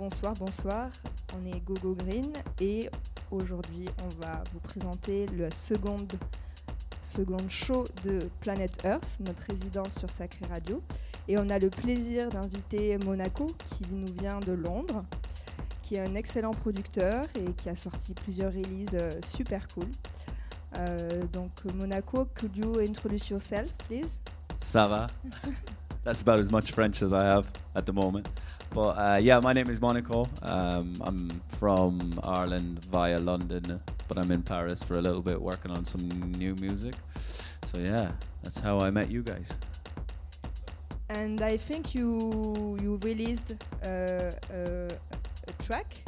Bonsoir, bonsoir. On est Gogo Green et aujourd'hui on va vous présenter le second, second show de Planet Earth, notre résidence sur Sacré Radio. Et on a le plaisir d'inviter Monaco qui nous vient de Londres, qui est un excellent producteur et qui a sorti plusieurs releases euh, super cool. Euh, donc Monaco, could you introduce yourself, please? Ça va. That's about as much French as I have at the moment. But uh, yeah, my name is Monaco. Um, I'm from Ireland via London, but I'm in Paris for a little bit working on some new music. So yeah, that's how I met you guys. And I think you you released uh, uh, a track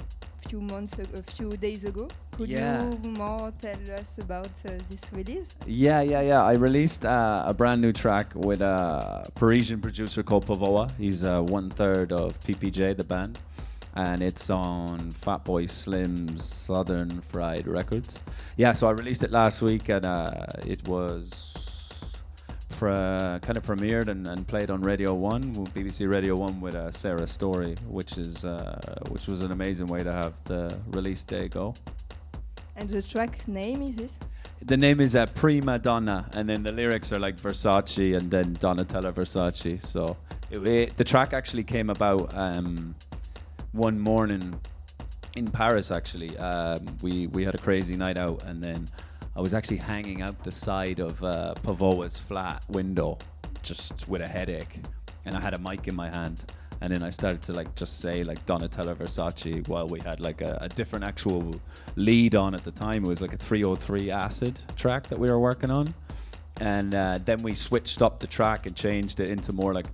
a few months a few days ago. Could Yeah. you more tell us about uh, this release? Yeah, yeah, yeah. I released uh, a brand new track with a Parisian producer called Pavoa. He's uh, one third of PPJ, the band, and it's on Fatboy Slim's Southern Fried Records. Yeah, so I released it last week, and uh, it was pre- kind of premiered and, and played on Radio One, BBC Radio One, with uh, Sarah Story, which is uh, which was an amazing way to have the release day go. And the track name is this? The name is uh, Prima Donna, and then the lyrics are like Versace and then Donatella Versace. So it, it, the track actually came about um, one morning in Paris. Actually, um, we we had a crazy night out, and then I was actually hanging out the side of uh, Pavoa's flat window, just with a headache, and I had a mic in my hand. And then I started to like just say like Donatella Versace while we had like a, a different actual lead on at the time. It was like a 303 acid track that we were working on. And uh, then we switched up the track and changed it into more like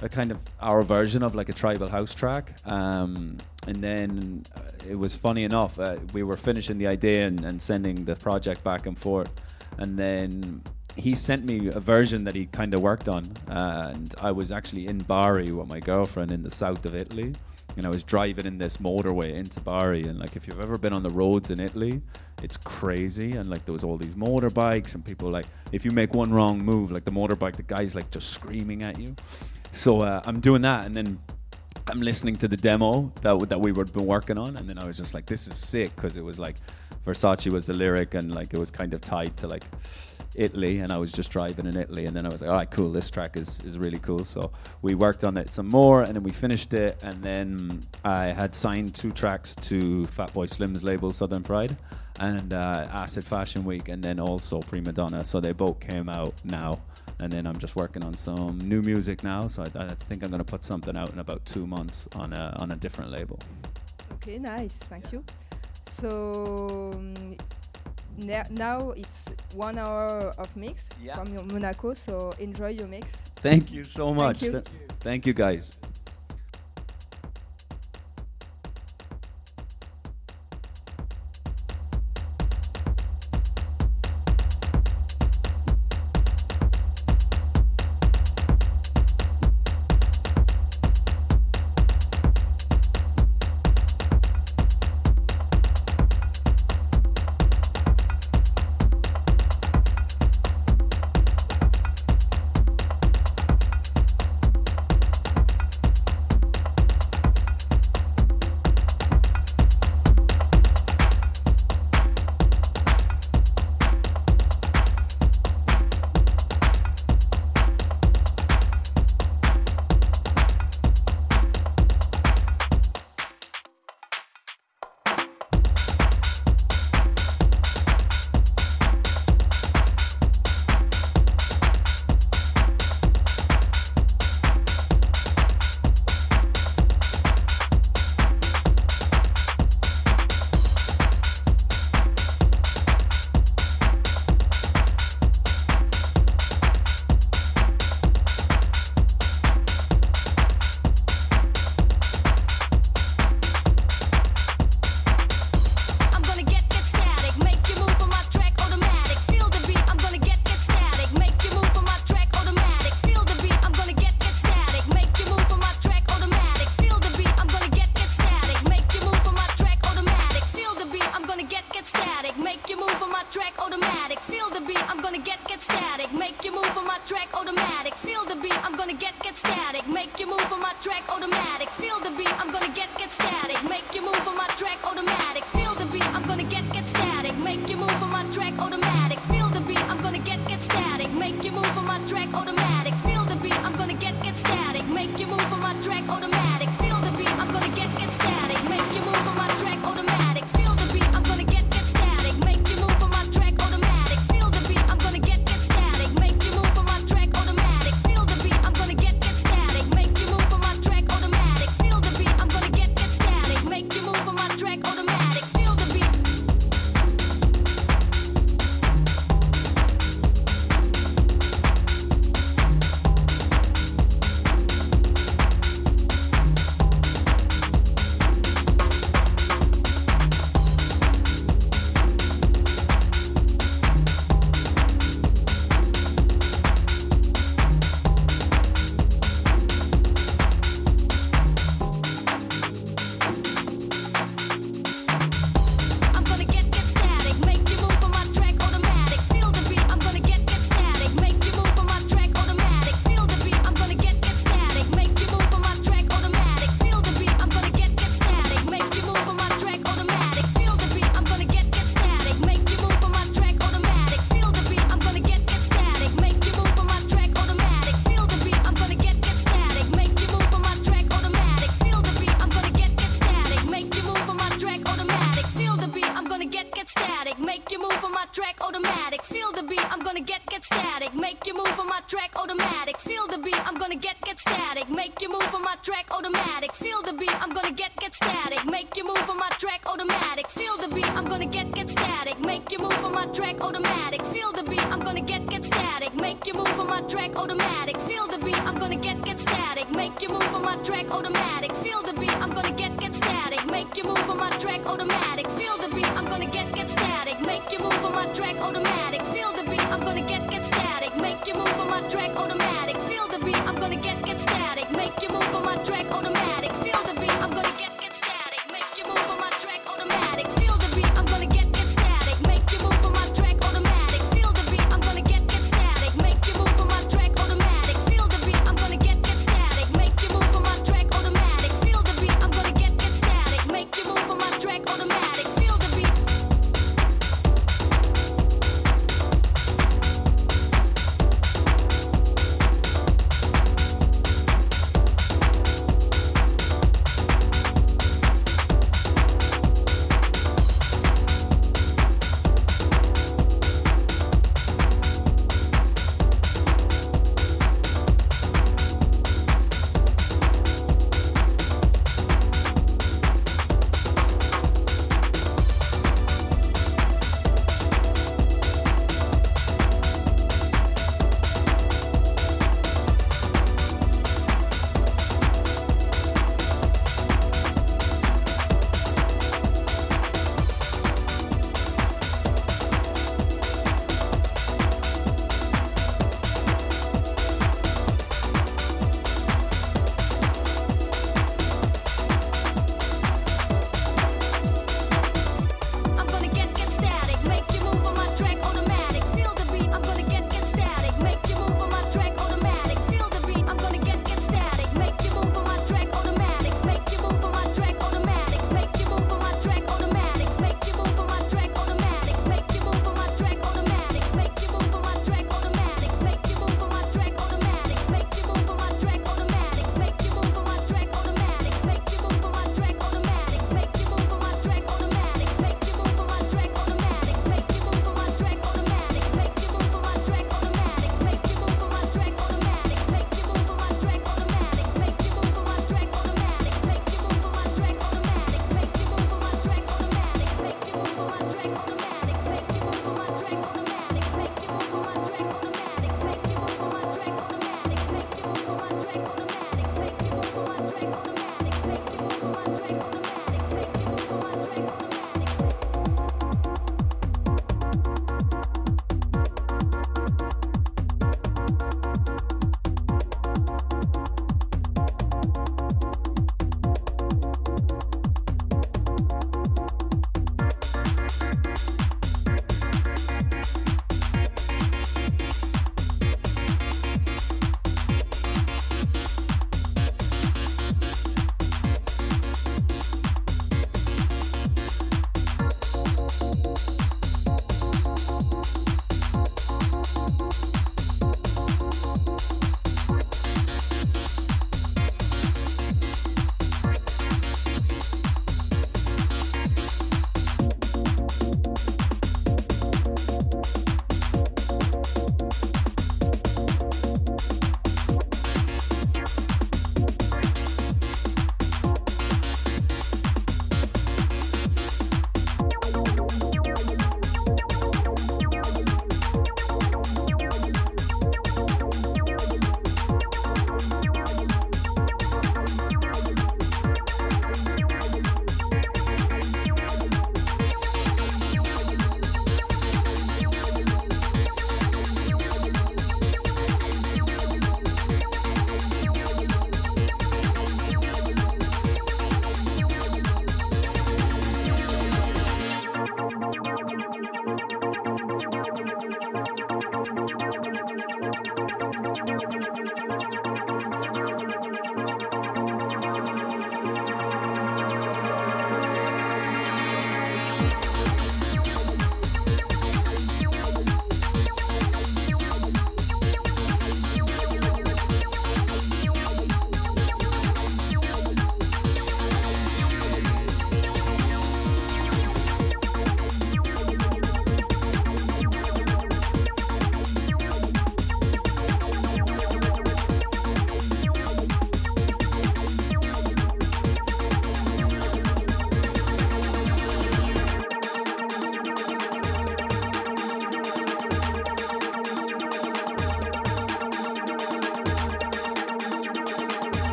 a kind of our version of like a tribal house track. Um, and then uh, it was funny enough, uh, we were finishing the idea and, and sending the project back and forth. And then he sent me a version that he kind of worked on. Uh, and I was actually in Bari with my girlfriend in the south of Italy. And I was driving in this motorway into Bari. And like, if you've ever been on the roads in Italy, it's crazy. And like, there was all these motorbikes, and people like, if you make one wrong move, like the motorbike, the guy's like just screaming at you. So uh, I'm doing that, and then I'm listening to the demo that that we were been working on, and then I was just like, "This is sick," because it was like Versace was the lyric, and like it was kind of tied to like Italy, and I was just driving in Italy, and then I was like, "All right, cool, this track is is really cool." So we worked on it some more, and then we finished it, and then I had signed two tracks to Fatboy Slim's label Southern Fried. And uh, Acid Fashion Week, and then also Prima Donna. So they both came out now, and then I'm just working on some new music now. So I, I think I'm gonna put something out in about two months on a on a different label. Okay, nice, thank you. So um, now it's one hour of mix Yeah. from Monaco. So enjoy your mix. Thank you so much. you. Th- Thank you, guys.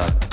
That,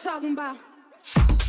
talking about.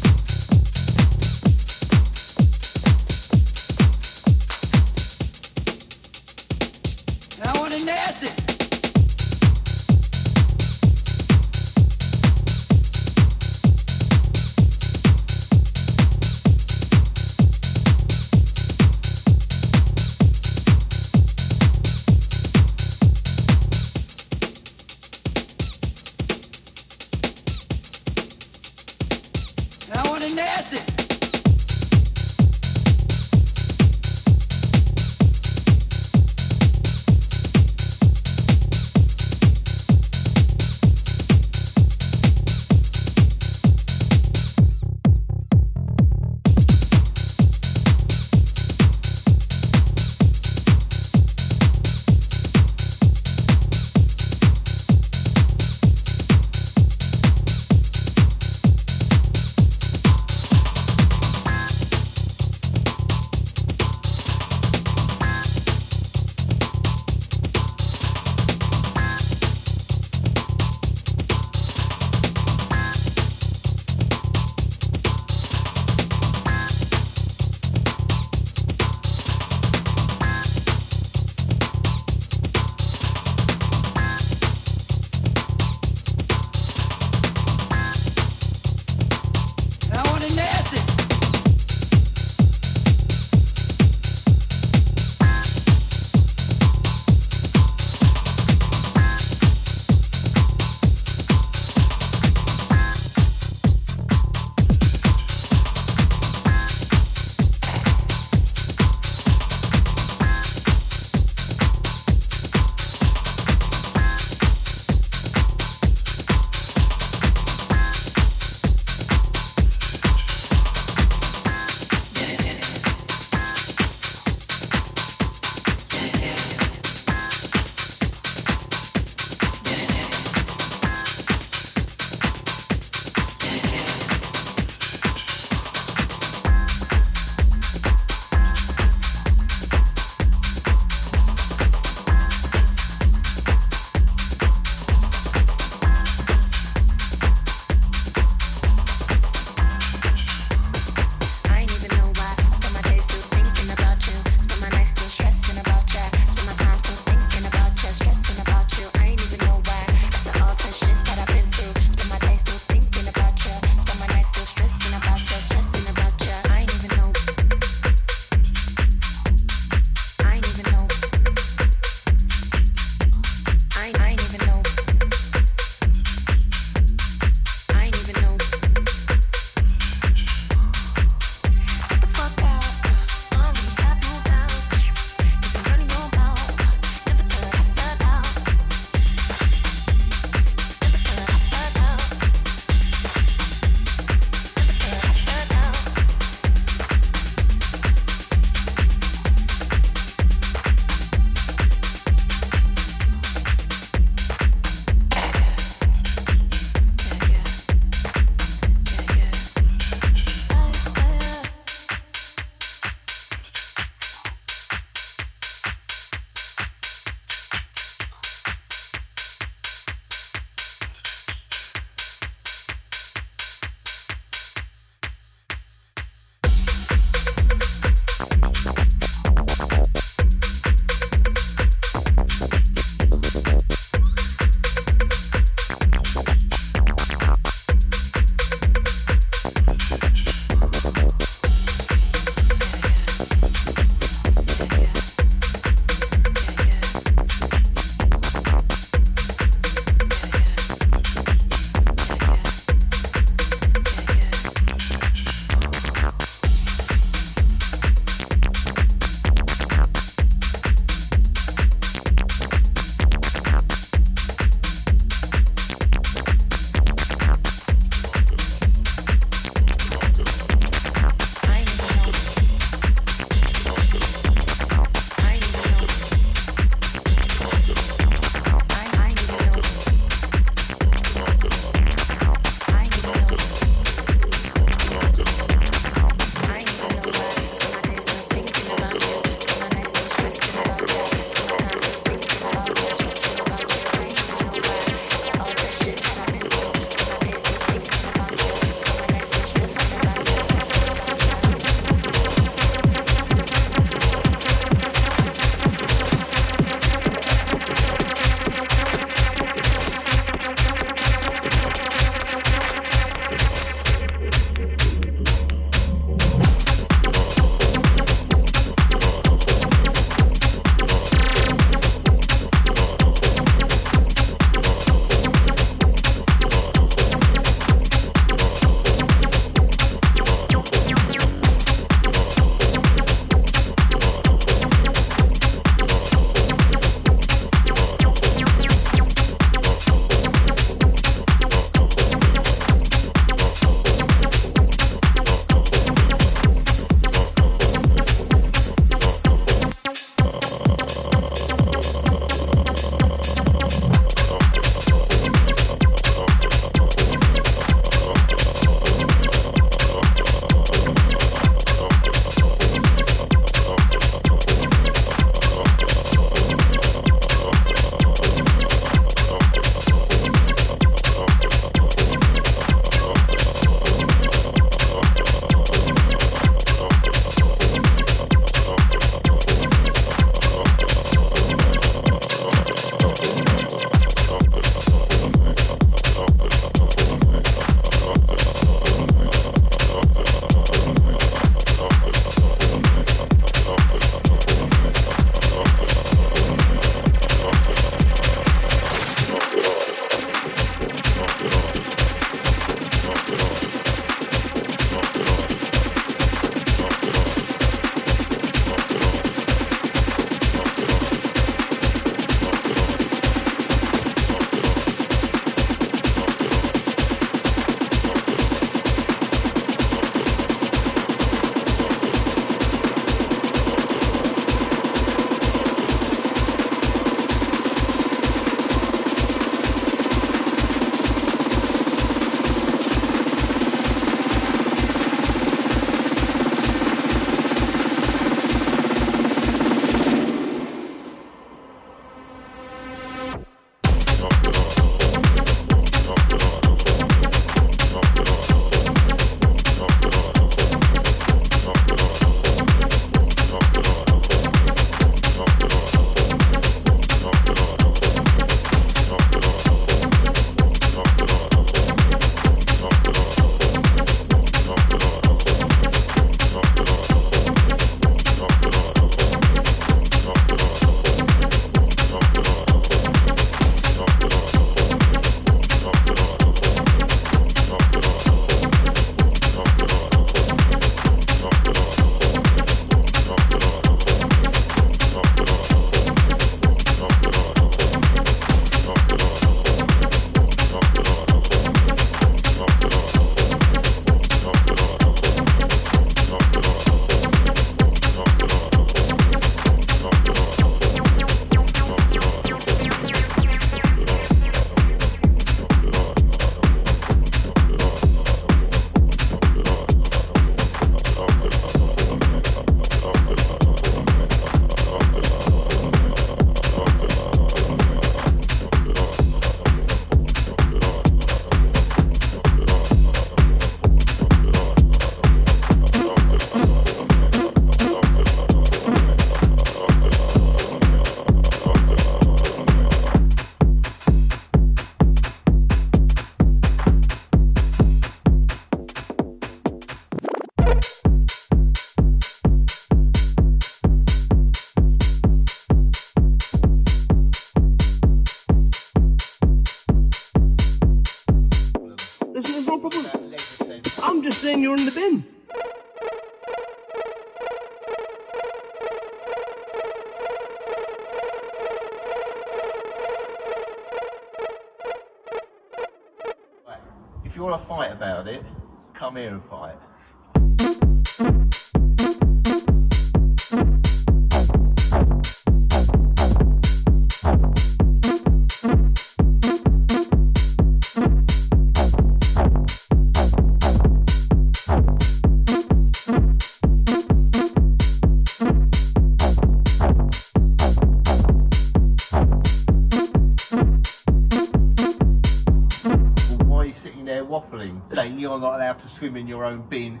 Swim in your own bin?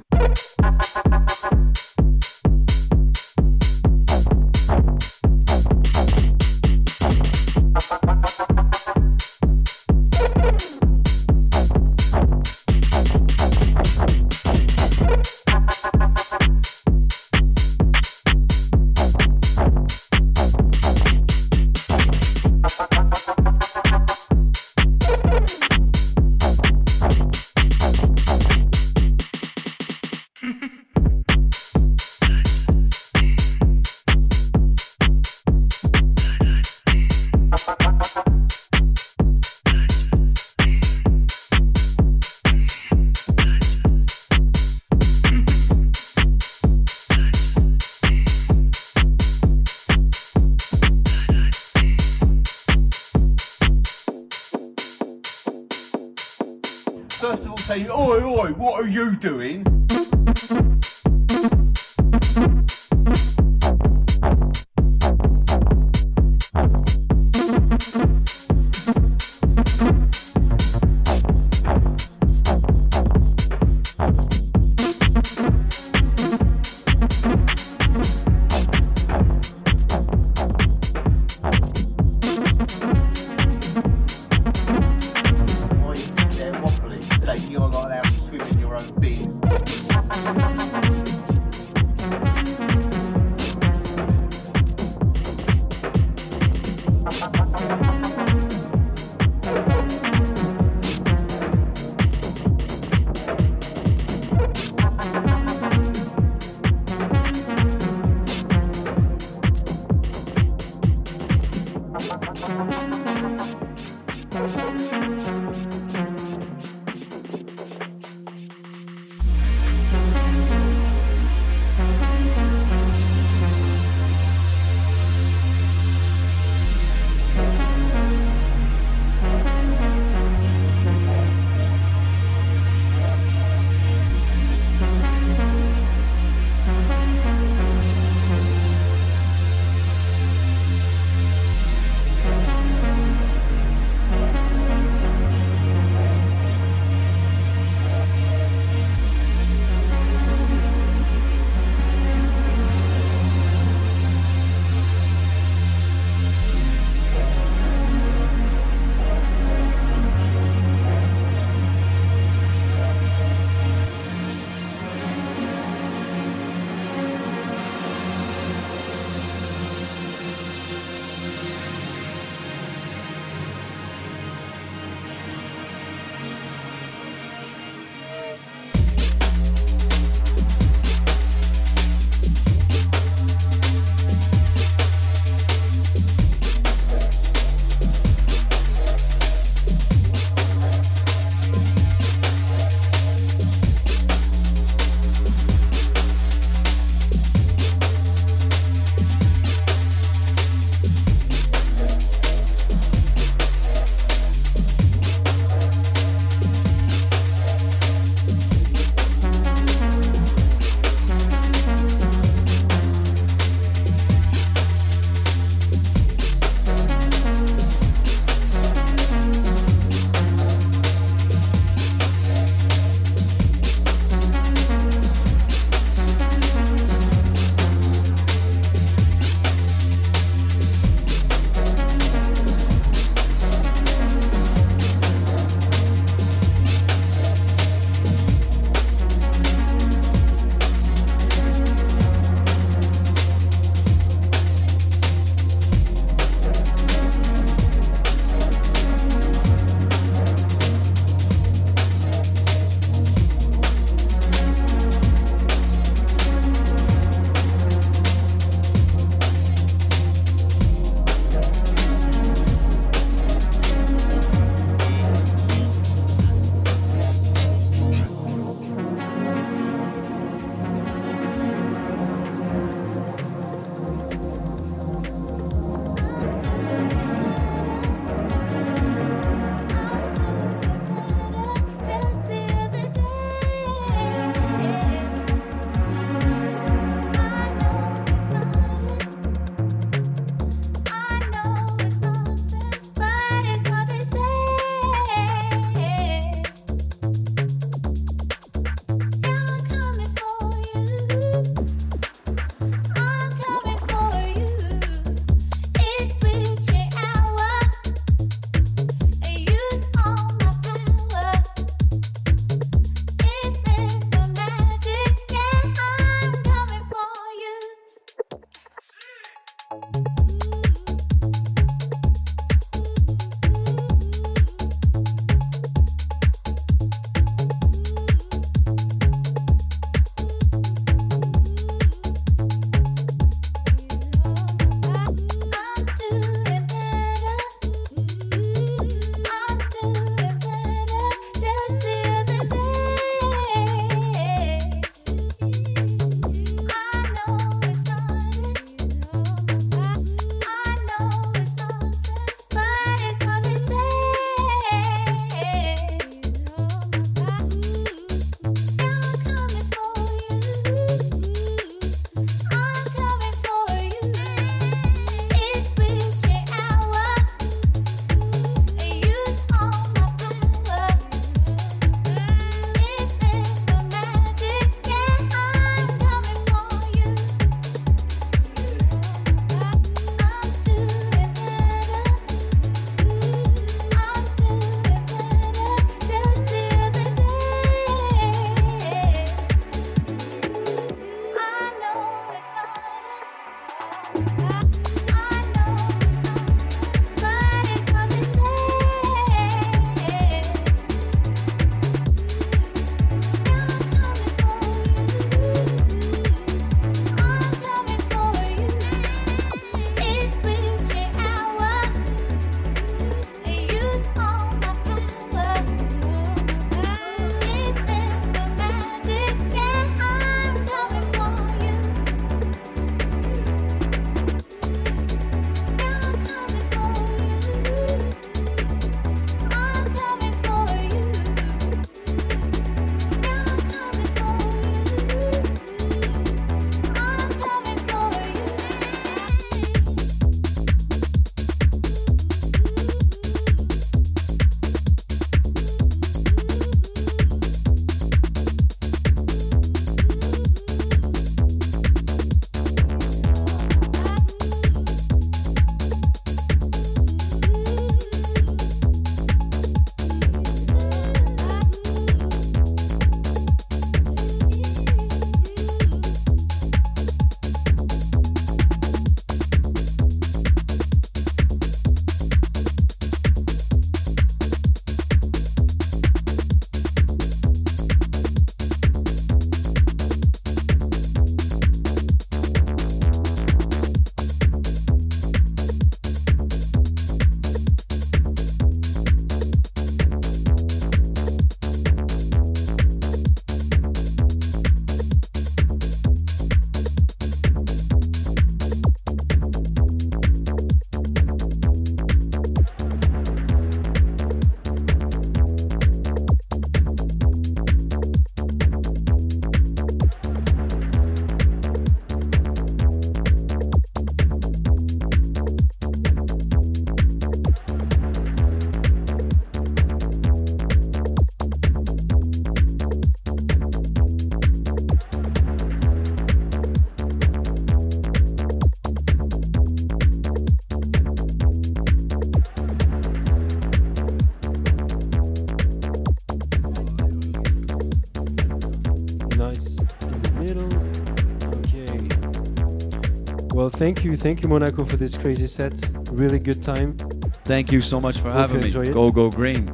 Well, thank you, thank you, Monaco, for this crazy set. Really good time. Thank you so much for Hope having me. Go go green.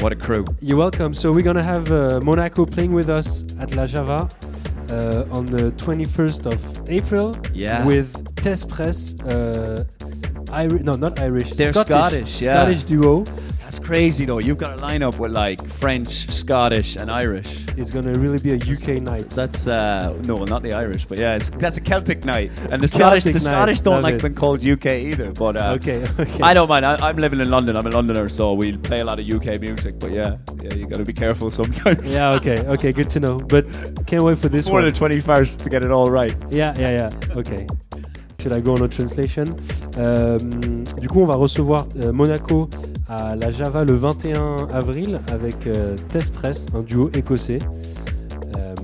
What a crew. You're welcome. So we're gonna have uh, Monaco playing with us at La Java uh, on the 21st of April Yeah. with Test Press. Uh, Irish, no, not Irish. They're Scottish, yeah. Scottish duo. That's crazy though. You've got a lineup with like French, Scottish, and Irish. It's gonna really be a UK night. That's uh no, not the Irish, but yeah, it's that's a Celtic night. And the Scottish, the night, Scottish don't love like it. being called UK either. But uh, okay, okay. I don't mind. I, I'm living in London. I'm a Londoner, so we play a lot of UK music. But yeah, yeah, you got to be careful sometimes. Yeah, okay, okay, good to know. But can't wait for this one. the 21st to get it all right. Yeah, yeah, yeah. Okay. Should I go on a translation? Euh, du coup, on va recevoir euh, Monaco à la Java le 21 avril avec euh, Test Press, un duo écossais. Euh,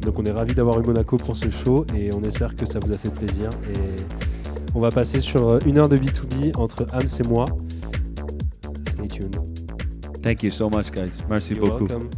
donc, on est ravis d'avoir eu Monaco pour ce show et on espère que ça vous a fait plaisir. Et on va passer sur euh, une heure de B2B entre Hams et moi. Stay tuned. Thank you so much, guys. Merci You're beaucoup. welcome.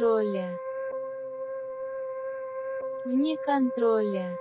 Контроля. Вне контроля.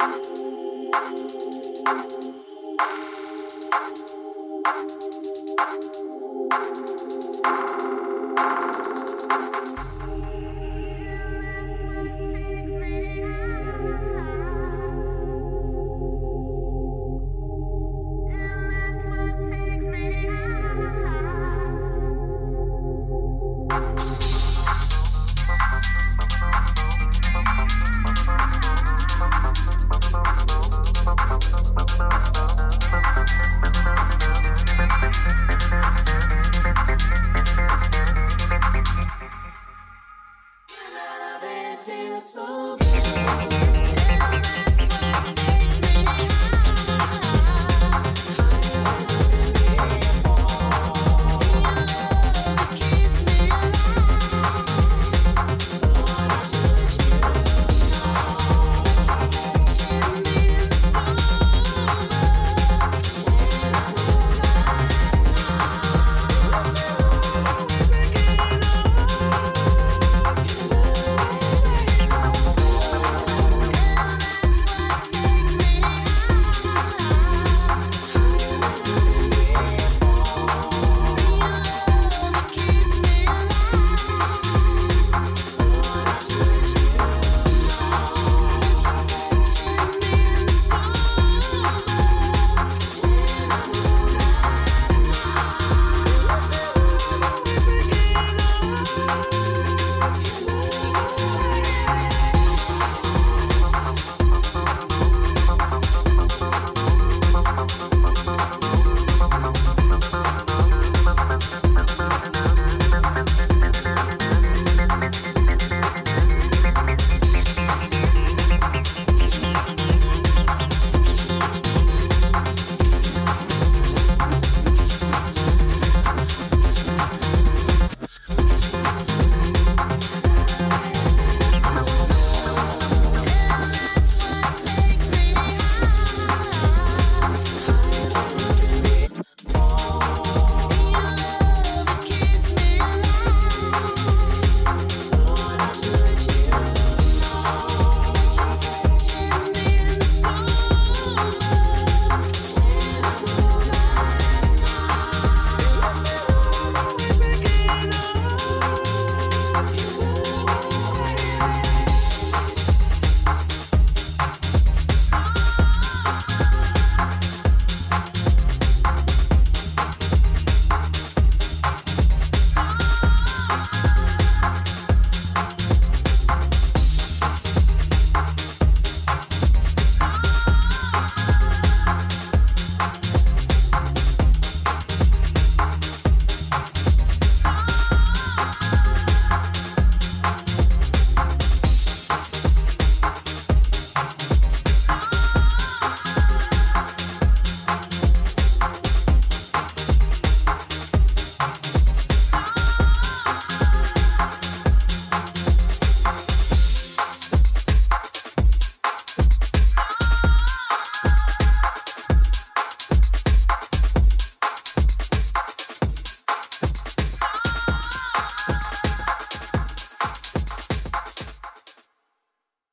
Thank you.